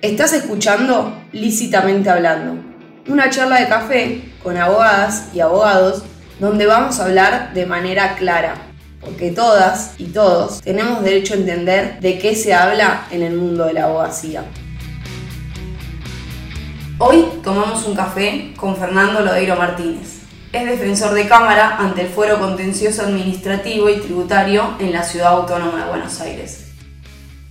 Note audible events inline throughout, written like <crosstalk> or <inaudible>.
Estás escuchando Lícitamente Hablando, una charla de café con abogadas y abogados donde vamos a hablar de manera clara, porque todas y todos tenemos derecho a entender de qué se habla en el mundo de la abogacía. Hoy tomamos un café con Fernando Lodeiro Martínez. Es defensor de Cámara ante el Fuero Contencioso Administrativo y Tributario en la Ciudad Autónoma de Buenos Aires.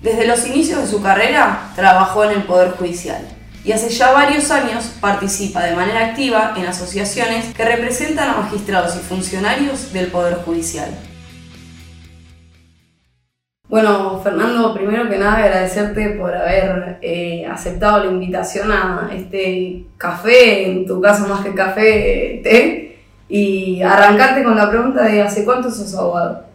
Desde los inicios de su carrera trabajó en el Poder Judicial y hace ya varios años participa de manera activa en asociaciones que representan a magistrados y funcionarios del Poder Judicial. Bueno, Fernando, primero que nada agradecerte por haber eh, aceptado la invitación a este café, en tu caso más que café, té, y arrancarte con la pregunta de ¿hace cuánto sos abogado?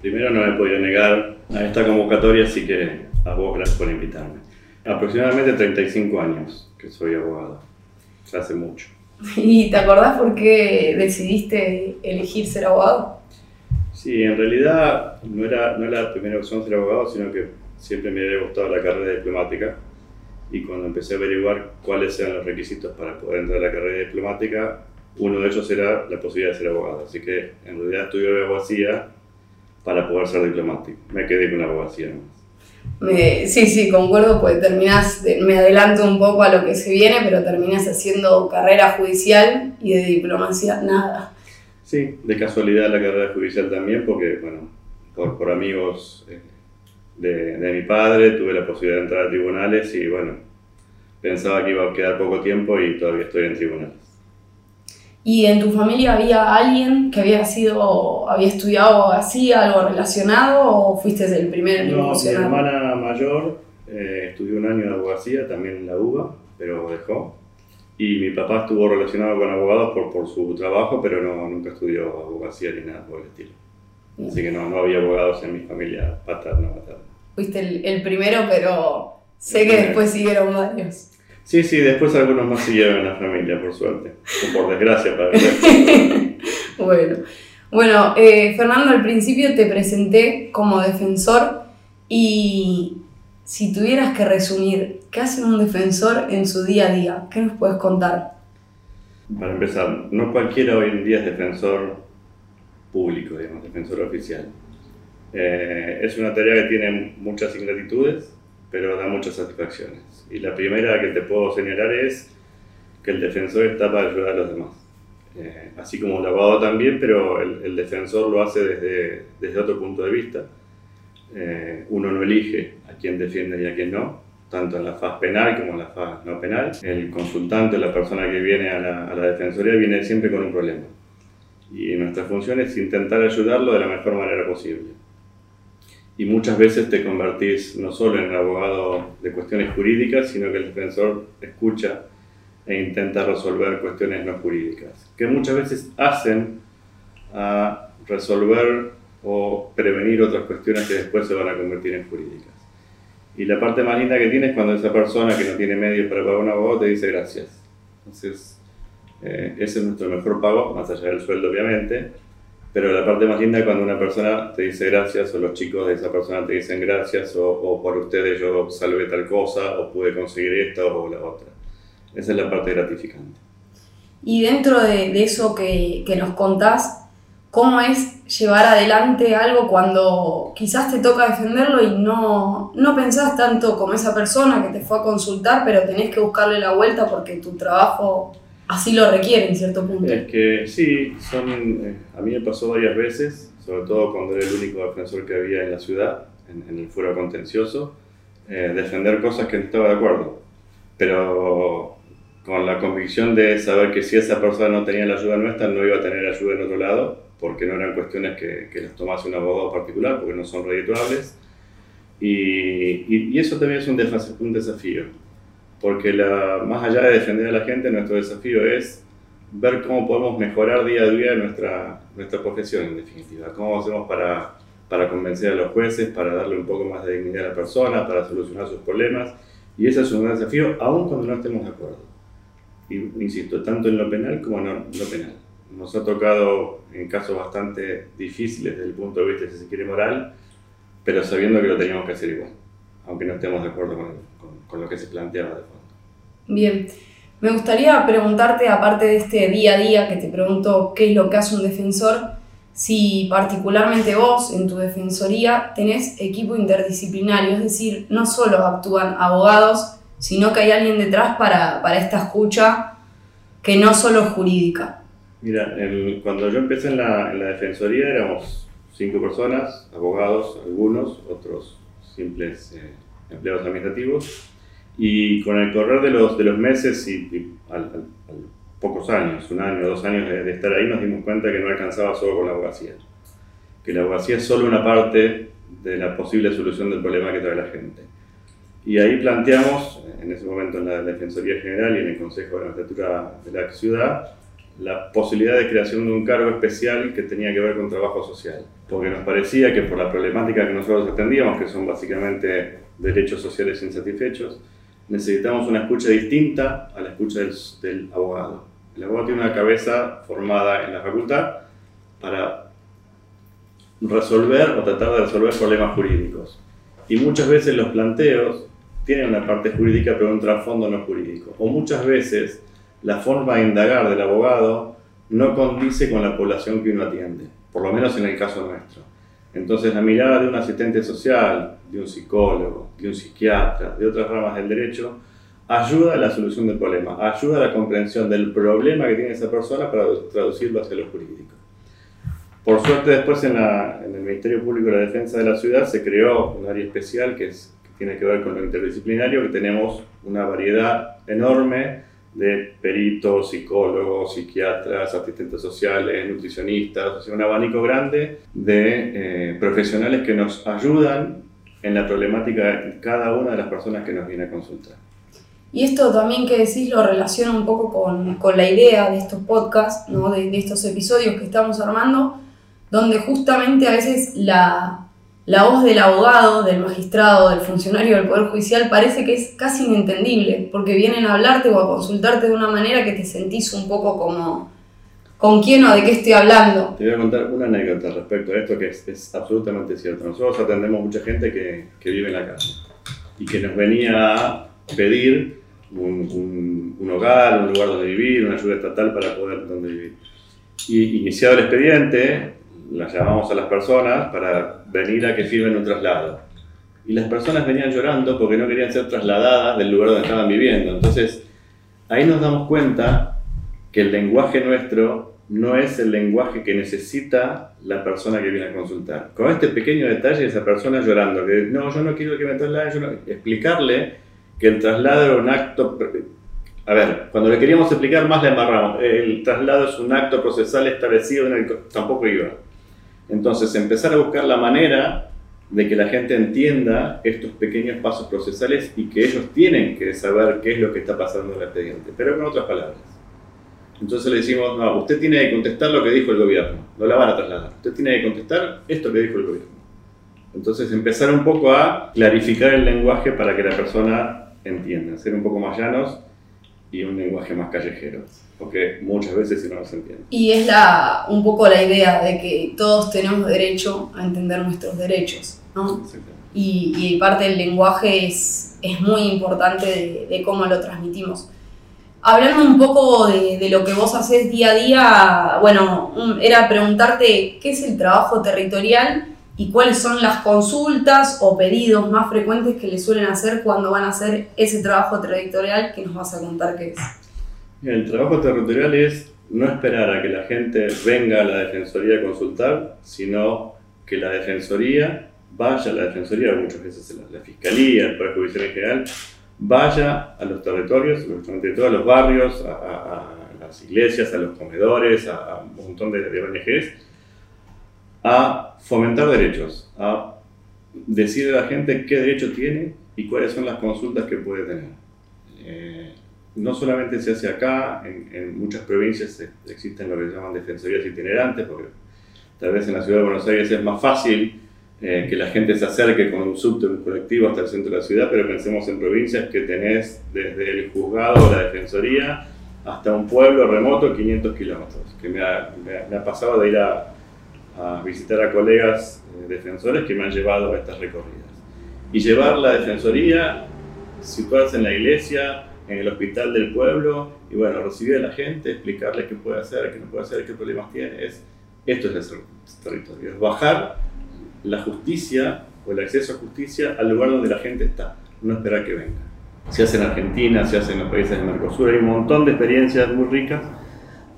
Primero no me he podido negar a esta convocatoria, así que a vos gracias por invitarme. Aproximadamente 35 años que soy abogado, ya hace mucho. <laughs> ¿Y te acordás por qué decidiste elegir ser abogado? Sí, en realidad no era, no era la primera opción ser abogado, sino que siempre me había gustado la carrera diplomática y cuando empecé a averiguar cuáles eran los requisitos para poder entrar a la carrera diplomática, uno de ellos era la posibilidad de ser abogado. Así que en realidad estudié abogacía para poder ser diplomático. Me quedé con la abogacía sí, sí, concuerdo, pues terminas, me adelanto un poco a lo que se viene, pero terminas haciendo carrera judicial y de diplomacia nada. Sí, de casualidad la carrera judicial también, porque, bueno, por, por amigos eh, de, de, mi padre tuve la posibilidad de entrar a tribunales y, bueno, pensaba que iba a quedar poco tiempo y todavía estoy en tribunales. ¿Y en tu familia había alguien que había sido, había estudiado así, algo relacionado, o fuiste el primero en No, mi hermana mayor eh, estudió un año de abogacía, también en la UBA, pero dejó. Y mi papá estuvo relacionado con abogados por, por su trabajo, pero no, nunca estudió abogacía ni nada por el estilo. Así que no, no había abogados en mi familia paterna materna. Fuiste el, el primero, pero sé que después siguieron varios. Sí, sí, después algunos más siguieron en la familia, por suerte. O por desgracia, para <laughs> bueno, bueno eh, Fernando, al principio te presenté como defensor y si tuvieras que resumir, ¿qué hace un defensor en su día a día? ¿Qué nos puedes contar? Para empezar, no cualquiera hoy en día es defensor público, digamos, defensor oficial. Eh, es una tarea que tiene muchas ingratitudes, pero da muchas satisfacciones. Y la primera que te puedo señalar es que el defensor está para ayudar a los demás. Eh, así como el abogado también, pero el, defensor lo hace desde, desde otro punto de vista. Eh, uno no elige a quién defiende y a quién no, tanto en la faz penal como en la faz no penal. El consultante, la persona que viene a la, a la defensoría, viene siempre con un problema. Y nuestra función es intentar ayudarlo de la mejor manera posible y muchas veces te convertís no solo en abogado de cuestiones jurídicas, sino que el defensor escucha e intenta resolver cuestiones no jurídicas, que muchas veces hacen a resolver o prevenir otras cuestiones que después se van a convertir en jurídicas. Y la parte más linda que tiene es cuando esa persona que no tiene medios para pagar un abogado te dice gracias. Entonces, eh, ese es nuestro mejor pago, más allá del sueldo obviamente, pero la parte más linda es cuando una persona te dice gracias o los chicos de esa persona te dicen gracias o, o por ustedes yo salvé tal cosa o pude conseguir esto o la otra. Esa es la parte gratificante. Y dentro de, de eso que, que, nos contás, ¿cómo es llevar adelante algo cuando quizás te toca defenderlo y no, no pensás tanto como esa persona que te fue a consultar, pero tenés que buscarle la vuelta porque tu trabajo así lo requiere en cierto punto. Es que sí, son, eh, a mí me pasó varias veces, sobre todo cuando era el único defensor que había en la ciudad, en, en el fuero contencioso, eh, defender cosas que no estaba de acuerdo. Pero con la convicción de saber que si esa persona no tenía la ayuda nuestra, no iba a tener ayuda en otro lado, porque no eran cuestiones que, que las tomase un abogado particular, porque no son redituables. Y, y, eso también es un desafío porque la, más allá de defender a la gente, nuestro desafío es ver cómo podemos mejorar día a día nuestra, nuestra profesión, en definitiva. Cómo hacemos para, para convencer a los jueces, para darle un poco más de dignidad a la persona, para solucionar sus problemas. Y ese es un gran desafío, aun cuando no estemos de acuerdo. Y, insisto, tanto en lo penal como en lo penal. Nos ha tocado en casos bastante difíciles desde el punto de vista, si se quiere, moral, pero sabiendo que lo teníamos que hacer igual. Aunque no estemos de acuerdo con, con lo que se planteaba de fondo. Bien. Me gustaría preguntarte, aparte de este día a día que te pregunto qué es lo que hace un defensor, si particularmente vos en tu defensoría tenés equipo interdisciplinario, es decir, no solo actúan abogados, sino que hay alguien detrás para, para esta escucha que no solo es jurídica. Mira, cuando yo empecé en la, en la defensoría éramos cinco personas, abogados, algunos, otros simples eh, empleados administrativos, y con el correr de los, de los meses y, al, pocos años, un año, dos años de, estar ahí, nos dimos cuenta que no alcanzaba solo con la abogacía. Que la abogacía es solo una parte de la posible solución del problema que trae la gente. Y ahí planteamos, en ese momento en la Defensoría General y en el Consejo de la Magistratura de la Ciudad, la posibilidad de creación de un cargo especial que tenía que ver con trabajo social. Porque nos parecía que por la problemática que nosotros atendíamos, que son básicamente derechos sociales insatisfechos, necesitamos una escucha distinta a la escucha del, abogado. El abogado tiene una cabeza formada en la facultad para resolver o tratar de resolver problemas jurídicos. Y muchas veces los planteos tienen una parte jurídica pero un trasfondo no jurídico. O muchas veces la forma de indagar del abogado no condice con la población que uno atiende, por lo menos en el caso nuestro. Entonces la mirada de un asistente social, de un psicólogo, de un psiquiatra, de otras ramas del derecho, ayuda a la solución del problema, ayuda a la comprensión del problema que tiene esa persona para traducirlo hacia lo jurídico. Por suerte después en, el Ministerio Público de la Defensa de la Ciudad se creó un área especial que, que tiene que ver con lo interdisciplinario, que tenemos una variedad enorme de peritos, psicólogos, psiquiatras, asistentes sociales, nutricionistas, o un abanico grande de eh, profesionales que nos ayudan en la problemática de cada una de las personas que nos viene a consultar. Y esto también que decís lo relaciona un poco con, con la idea de estos podcasts, ¿no? de estos episodios que estamos armando, donde justamente a veces la, la voz del abogado, del magistrado, del funcionario del Poder Judicial parece que es casi inentendible, porque vienen a hablarte o a consultarte de una manera que te sentís un poco como, ¿con quién o de qué estoy hablando? Te voy a contar una anécdota respecto a esto que es, absolutamente cierto. Nosotros atendemos mucha gente que, que, vive en la calle y que nos venía a pedir un, un, hogar, un lugar donde vivir, una ayuda estatal para poder donde vivir. Y iniciado el expediente, las llamamos a las personas para venir a que firmen un traslado. Y las personas venían llorando porque no querían ser trasladadas del lugar donde estaban viviendo. Entonces, ahí nos damos cuenta que el lenguaje nuestro no es el lenguaje que necesita la persona que viene a consultar. Con este pequeño detalle, esa persona llorando, que no, yo no quiero que me trasladen, explicarle que el traslado era un acto... A ver, cuando le queríamos explicar más le embarramos. El traslado es un acto procesal establecido en el... Tampoco iba. Entonces, empezar a buscar la manera de que la gente entienda estos pequeños pasos procesales y que ellos tienen que saber qué es lo que está pasando en el expediente, pero con otras palabras. Entonces le decimos, no, usted tiene que contestar lo que dijo el gobierno, no la van a trasladar, usted tiene que contestar esto que dijo el gobierno. Entonces empezar un poco a clarificar el lenguaje para que la persona entienda, ser un poco más llanos y un lenguaje más callejero, porque muchas veces si no se entiende. Y es la, un poco la idea de que todos tenemos derecho a entender nuestros derechos, ¿no? Y, y, parte del lenguaje es, es muy importante de, de, cómo lo transmitimos. Hablando un poco de, de, lo que vos haces día a día, bueno, era preguntarte qué es el trabajo territorial y cuáles son las consultas o pedidos más frecuentes que le suelen hacer cuando van a hacer ese trabajo territorial que nos vas a contar qué es. El trabajo territorial es no esperar a que la gente venga a la Defensoría a consultar, sino que la Defensoría vaya a la Defensoría, muchas veces la, Fiscalía, el Poder Judicial en general, vaya a los territorios, a todos los barrios, a, las iglesias, a los comedores, a, un montón de, de ONGs, a fomentar derechos, a decirle a la gente qué derecho tiene y cuáles son las consultas que puede tener. Eh, no solamente se hace acá, en, muchas provincias existen lo que llaman defensorías itinerantes, porque tal vez en la ciudad de Buenos Aires es más fácil eh, que la gente se acerque con un subte, un colectivo hasta el centro de la ciudad, pero pensemos en provincias que tenés desde el juzgado la defensoría hasta un pueblo remoto 500 kilómetros, que me ha, me ha pasado de ir a, a visitar a colegas eh, defensores que me han llevado a estas recorridas. y llevar la defensoría, situarse en la iglesia, en el hospital del pueblo y bueno, recibir a la gente, explicarle qué puede hacer, qué no puede hacer, qué problemas tiene. Es, esto es el territorio, es bajar la justicia o el acceso a justicia al lugar donde la gente está, no esperar que venga. Se hace en Argentina, se hace en los países del Mercosur, hay un montón de experiencias muy ricas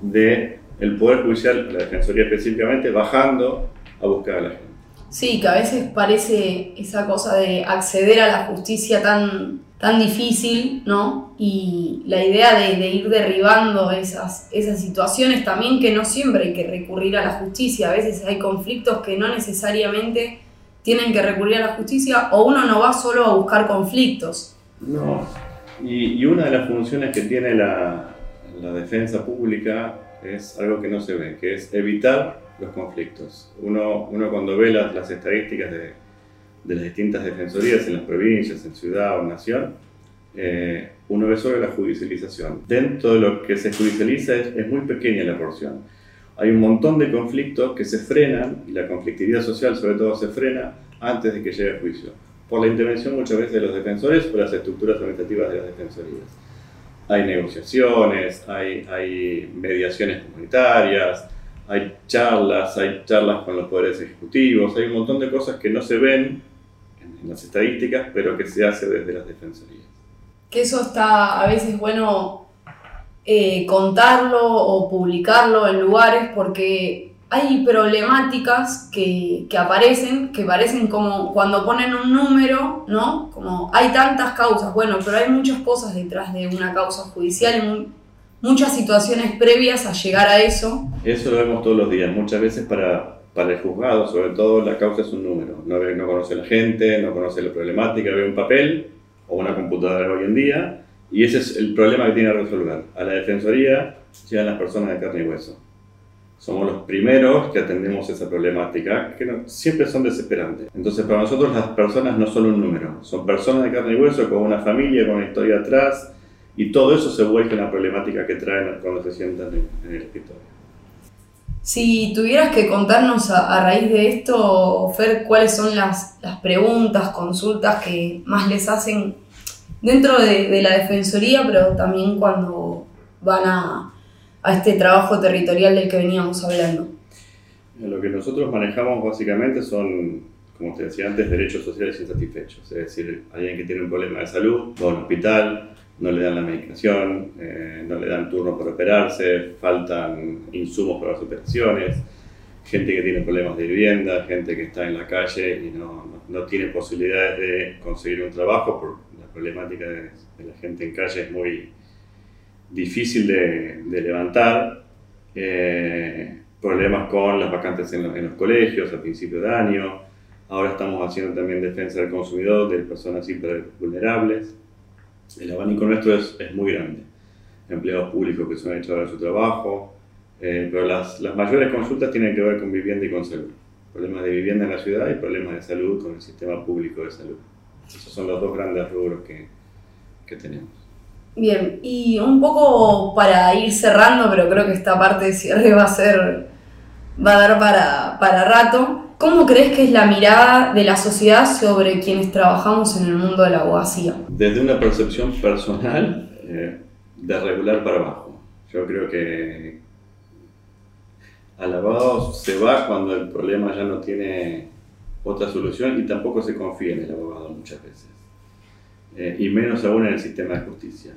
de el Poder Judicial, la Defensoría específicamente, bajando a buscar a la gente. Sí, que a veces parece esa cosa de acceder a la justicia tan, tan difícil, ¿no? Y la idea de, de, ir derribando esas, esas situaciones también que no siempre hay que recurrir a la justicia, a veces hay conflictos que no necesariamente tienen que recurrir a la justicia o uno no va solo a buscar conflictos. No, y, y una de las funciones que tiene la, la defensa pública es algo que no se ve, que es evitar los conflictos. Uno, uno cuando ve las, las estadísticas de, de, las distintas defensorías en las provincias, en ciudad o nación, eh, uno ve sobre la judicialización. Dentro de lo que se judicializa es, es, muy pequeña la porción. Hay un montón de conflictos que se frenan, y la conflictividad social sobre todo se frena antes de que llegue a juicio, por la intervención muchas veces de los defensores o las estructuras administrativas de las defensorías. Hay negociaciones, hay, mediaciones comunitarias, hay charlas, hay charlas con los poderes ejecutivos, hay un montón de cosas que no se ven en, las estadísticas, pero que se hace desde las defensorías. Que eso está a veces bueno eh, contarlo o publicarlo en lugares porque hay problemáticas que, que, aparecen, que parecen como cuando ponen un número, ¿no? Como hay tantas causas, bueno, pero hay muchas cosas detrás de una causa judicial, muchas situaciones previas a llegar a eso. Eso lo vemos todos los días, muchas veces para, para el juzgado, sobre todo la causa es un número, no, no conoce la gente, no conoce la problemática, ve un papel o una computadora hoy en día y ese es el problema que tiene que resolver. A la defensoría llegan las personas de carne y hueso. Somos los primeros que atendemos esa problemática, que no, siempre son desesperantes. Entonces, para nosotros las personas no son un número, son personas de carne y hueso con una familia, con una historia atrás, y todo eso se vuelve en la problemática que traen cuando se sientan en, en el escritorio. Si tuvieras que contarnos a, a, raíz de esto, Fer, cuáles son las, las, preguntas, consultas que más les hacen dentro de, de, la Defensoría, pero también cuando van a, a este trabajo territorial del que veníamos hablando. Lo que nosotros manejamos básicamente son, como te decía antes, derechos sociales insatisfechos. Es decir, alguien que tiene un problema de salud va a un hospital, no le dan la medicación, eh, no le dan turno para operarse, faltan insumos para las operaciones, gente que tiene problemas de vivienda, gente que está en la calle y no, no, tiene posibilidades de conseguir un trabajo por la problemática de, de la gente en calle es muy difícil de, de levantar. Eh, problemas con las vacantes en los, en los, colegios a principio de año. Ahora estamos haciendo también defensa del consumidor, de personas siempre vulnerables. El abanico nuestro es, es muy grande. Empleados públicos que son echados de su trabajo, eh, pero las, las mayores consultas tienen que ver con vivienda y con salud. Problemas de vivienda en la ciudad y problemas de salud con el sistema público de salud. Esos son los dos grandes rubros que, que tenemos. Bien, y un poco para ir cerrando, pero creo que esta parte de cierre va a ser, va a dar para, para rato. ¿Cómo crees que es la mirada de la sociedad sobre quienes trabajamos en el mundo de la abogacía? Desde una percepción personal, eh, de regular para abajo. Yo creo que al abogado se va cuando el problema ya no tiene otra solución y tampoco se confía en el abogado muchas veces. Eh, y menos aún en el sistema de justicia.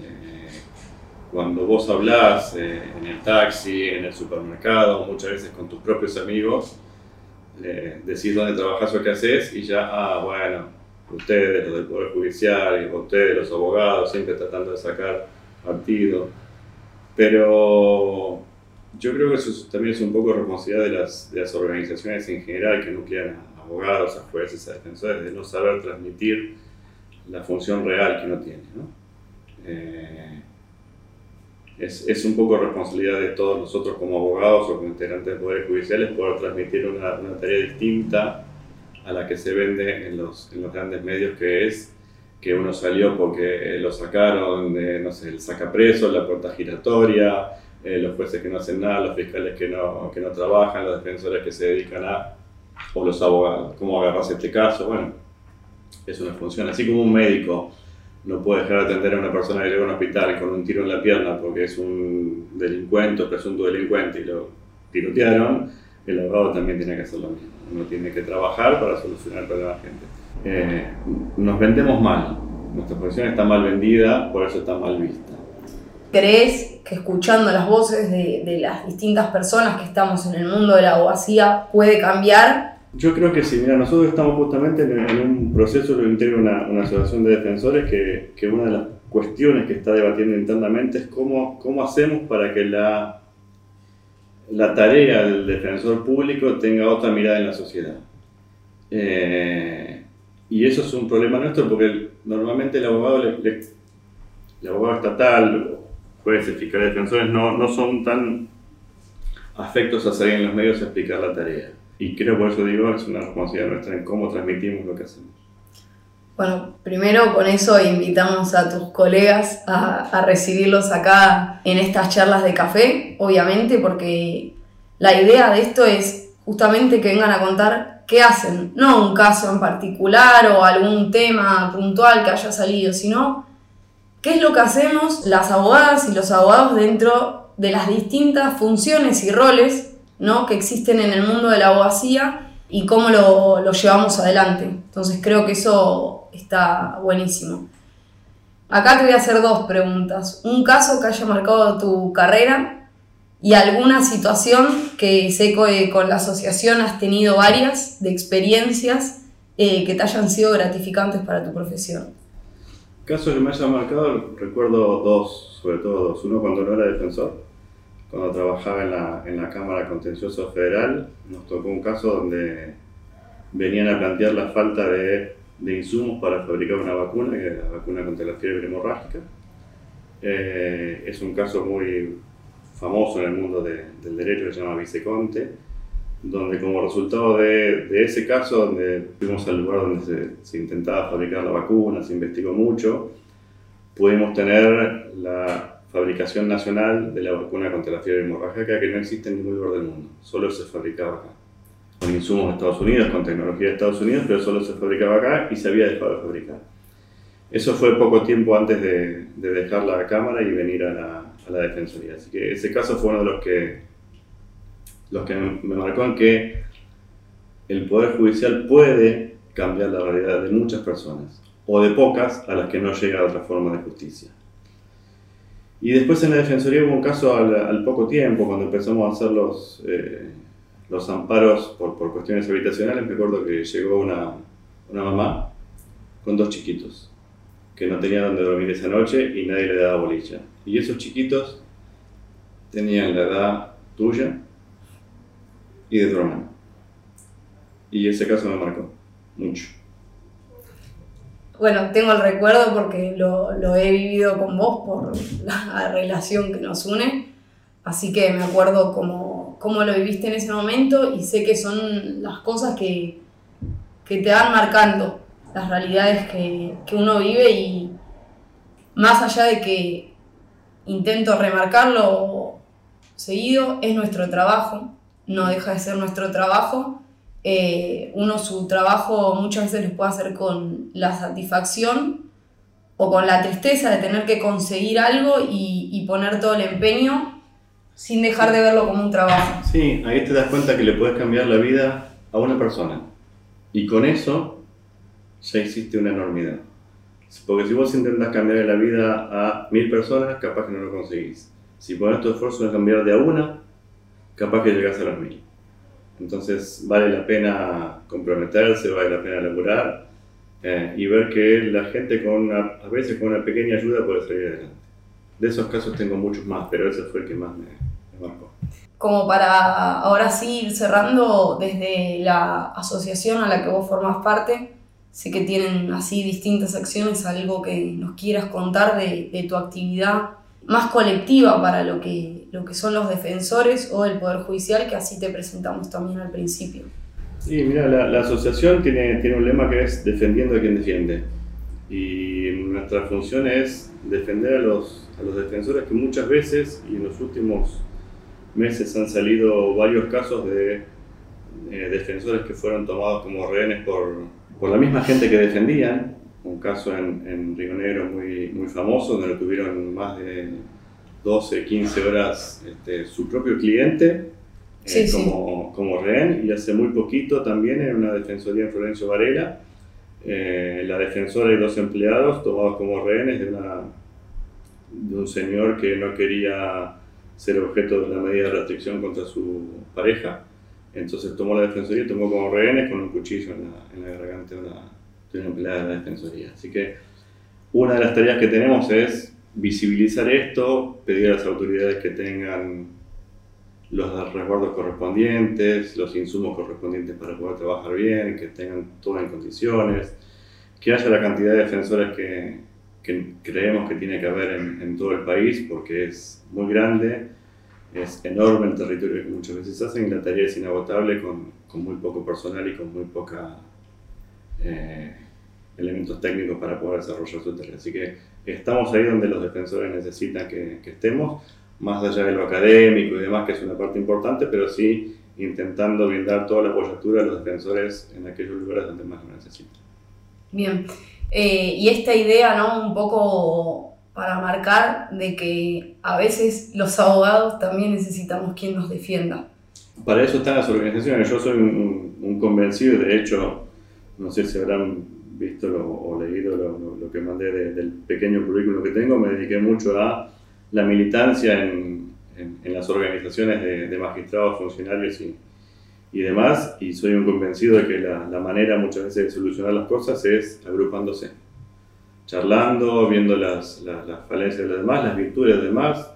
Eh, cuando vos hablás eh, en el taxi, en el supermercado, muchas veces con tus propios amigos, eh, decís dónde trabajás o qué haces y ya, ah, bueno, ustedes, los del Poder Judicial, ustedes, los abogados, siempre tratando de sacar partido. Pero yo creo que eso también es un poco responsabilidad de las, de las organizaciones en general que nuclean a abogados, a jueces, a defensores, de no saber transmitir la función real que uno tiene. ¿no? Eh, es, es, un poco responsabilidad de todos nosotros como abogados o como integrantes de poderes judiciales poder transmitir una, una, tarea distinta a la que se vende en los, en los grandes medios, que es que uno salió porque lo sacaron, de, no sé, el sacapreso, la puerta giratoria, eh, los jueces que no hacen nada, los fiscales que no, que no trabajan, los defensores que se dedican a, o los abogados, ¿cómo agarras este caso? Bueno, es una función. Así como un médico no puede dejar de atender a una persona que llega a un hospital con un tiro en la pierna porque es un delincuente presunto delincuente y lo tirotearon, el abogado también tiene que hacer lo mismo. Uno tiene que trabajar para solucionar problemas de la gente. Eh, nos vendemos mal, nuestra profesión está mal vendida, por eso está mal vista. ¿Crees que escuchando las voces de, de las distintas personas que estamos en el mundo de la abogacía puede cambiar yo creo que sí, mira, nosotros estamos justamente en, un proceso que integra una, una, asociación de defensores que, que, una de las cuestiones que está debatiendo internamente es cómo, cómo hacemos para que la, la tarea del defensor público tenga otra mirada en la sociedad. Eh, y eso es un problema nuestro porque normalmente el abogado, el abogado estatal, jueces, fiscales, defensores no, no son tan afectos a salir en los medios a explicar la tarea. Y creo por eso digo, es una responsabilidad nuestra en cómo transmitimos lo que hacemos. Bueno, primero con eso invitamos a tus colegas a, a, recibirlos acá en estas charlas de café, obviamente, porque la idea de esto es justamente que vengan a contar qué hacen, no un caso en particular o algún tema puntual que haya salido, sino qué es lo que hacemos las abogadas y los abogados dentro de las distintas funciones y roles ¿no? que existen en el mundo de la abogacía y cómo lo, lo llevamos adelante. Entonces creo que eso está buenísimo. Acá te voy a hacer dos preguntas. Un caso que haya marcado tu carrera y alguna situación que sé que con la asociación has tenido varias de experiencias eh, que te hayan sido gratificantes para tu profesión. Casos que me hayan marcado, recuerdo dos, sobre todo dos. Uno cuando no era defensor cuando trabajaba en la, en la Cámara Contencioso Federal, nos tocó un caso donde venían a plantear la falta de, de insumos para fabricar una vacuna, que es la vacuna contra la fiebre hemorrágica. Eh, es un caso muy famoso en el mundo de, del derecho que se llama Viceconte, donde como resultado de, de, ese caso, donde fuimos al lugar donde se, se intentaba fabricar la vacuna, se investigó mucho, pudimos tener la fabricación nacional de la vacuna contra la fiebre hemorrágica que no existe en ningún lugar del mundo, solo se fabricaba acá. Con insumos de Estados Unidos, con tecnología de Estados Unidos, pero solo se fabricaba acá y se había dejado de fabricar. Eso fue poco tiempo antes de, de dejar la Cámara y venir a la, a la, Defensoría. Así que ese caso fue uno de los que, los que me marcó en que el Poder Judicial puede cambiar la realidad de muchas personas, o de pocas a las que no llega otra forma de justicia. Y después en la Defensoría hubo un caso al, poco tiempo, cuando empezamos a hacer los, eh, los amparos por, por, cuestiones habitacionales, me acuerdo que llegó una, una mamá con dos chiquitos, que no tenía donde dormir esa noche y nadie le daba bolilla. Y esos chiquitos tenían la edad tuya y de tu hermano. Y ese caso me marcó mucho bueno, tengo el recuerdo porque lo, he vivido con vos por la relación que nos une, así que me acuerdo cómo, lo viviste en ese momento y sé que son las cosas que, que te van marcando, las realidades que, que uno vive y más allá de que intento remarcarlo seguido, es nuestro trabajo, no deja de ser nuestro trabajo eh, uno su trabajo muchas veces lo puede hacer con la satisfacción o con la tristeza de tener que conseguir algo y, y poner todo el empeño sin dejar de verlo como un trabajo. Sí, ahí te das cuenta que le puedes cambiar la vida a una persona y con eso ya hiciste una enormidad. Porque si vos intentas cambiar la vida a mil personas, capaz que no lo conseguís. Si pones tu esfuerzo en cambiar de a una, capaz que llegas a las mil. Entonces vale la pena comprometerse, vale la pena laburar eh, y ver que la gente con una, a veces con una pequeña ayuda puede salir adelante. De esos casos tengo muchos más, pero ese fue el que más me, me marcó. Como para ahora sí ir cerrando desde la asociación a la que vos formás parte, sé que tienen así distintas acciones, algo que nos quieras contar de, de tu actividad más colectiva para lo que, lo que son los defensores o el Poder Judicial, que así te presentamos también al principio. Sí, mira, la, asociación tiene, tiene un lema que es defendiendo a quien defiende. Y nuestra función es defender a los, a los defensores que muchas veces, y en los últimos meses han salido varios casos de eh, defensores que fueron tomados como rehenes por, por la misma gente que defendían, un caso en, en Río Negro muy, muy famoso, donde lo tuvieron más de 12, 15 horas este, su propio cliente eh, como, como, rehén, y hace muy poquito también en una defensoría en Florencio Varela, eh, la defensora y dos empleados tomados como rehenes de, una, de un señor que no quería ser objeto de una medida de restricción contra su pareja. Entonces tomó la defensoría y tomó como rehenes con un cuchillo en la, en la garganta de una, una empleada de la defensoría. Así que una de las tareas que tenemos es visibilizar esto, pedir a las autoridades que tengan los resguardos correspondientes, los insumos correspondientes para poder trabajar bien, que tengan todo en condiciones, que haya la cantidad de defensores que, que creemos que tiene que haber en, en, todo el país, porque es muy grande, es enorme el territorio que muchas veces hacen y la tarea es inagotable con, con muy poco personal y con muy poca eh, elementos técnicos para poder desarrollar su tarea. Así que estamos ahí donde los defensores necesitan que, que, estemos, más allá de lo académico y demás, que es una parte importante, pero sí intentando brindar toda la apoyatura a los defensores en aquellos lugares donde más lo necesitan. Bien, eh, y esta idea, ¿no? Un poco para marcar de que a veces los abogados también necesitamos quien nos defienda. Para eso están las organizaciones. Yo soy un, un convencido, de hecho, no sé si habrán visto o leído lo, que mandé de, del pequeño currículo que tengo, me dediqué mucho a la militancia en, en, las organizaciones de, magistrados, funcionarios y, y demás, y soy un convencido de que la, la, manera muchas veces de solucionar las cosas es agrupándose, charlando, viendo las, las, las falencias de los demás, las virtudes de los demás,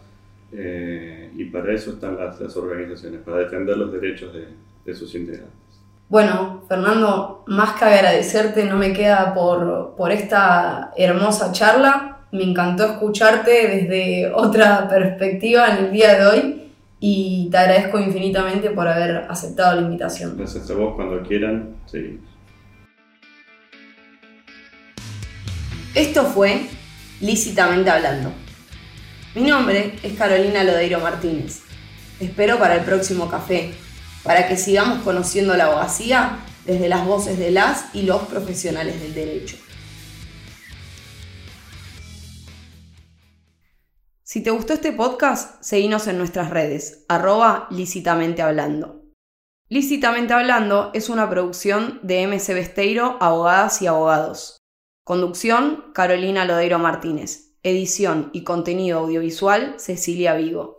eh, y para eso están las, las, organizaciones, para defender los derechos de, de sus integrantes. Bueno, Fernando, más que agradecerte, no me queda por, por esta hermosa charla. Me encantó escucharte desde otra perspectiva en el día de hoy y te agradezco infinitamente por haber aceptado la invitación. Gracias a vos, cuando quieran, seguimos. Esto fue Lícitamente Hablando. Mi nombre es Carolina Lodeiro Martínez. Te espero para el próximo café para que sigamos conociendo la abogacía desde las voces de las y los profesionales del derecho. Si te gustó este podcast, seguinos en nuestras redes, arroba lícitamente hablando. Lícitamente hablando es una producción de MC Besteiro, Abogadas y Abogados. Conducción, Carolina Lodeiro Martínez. Edición y contenido audiovisual, Cecilia Vigo.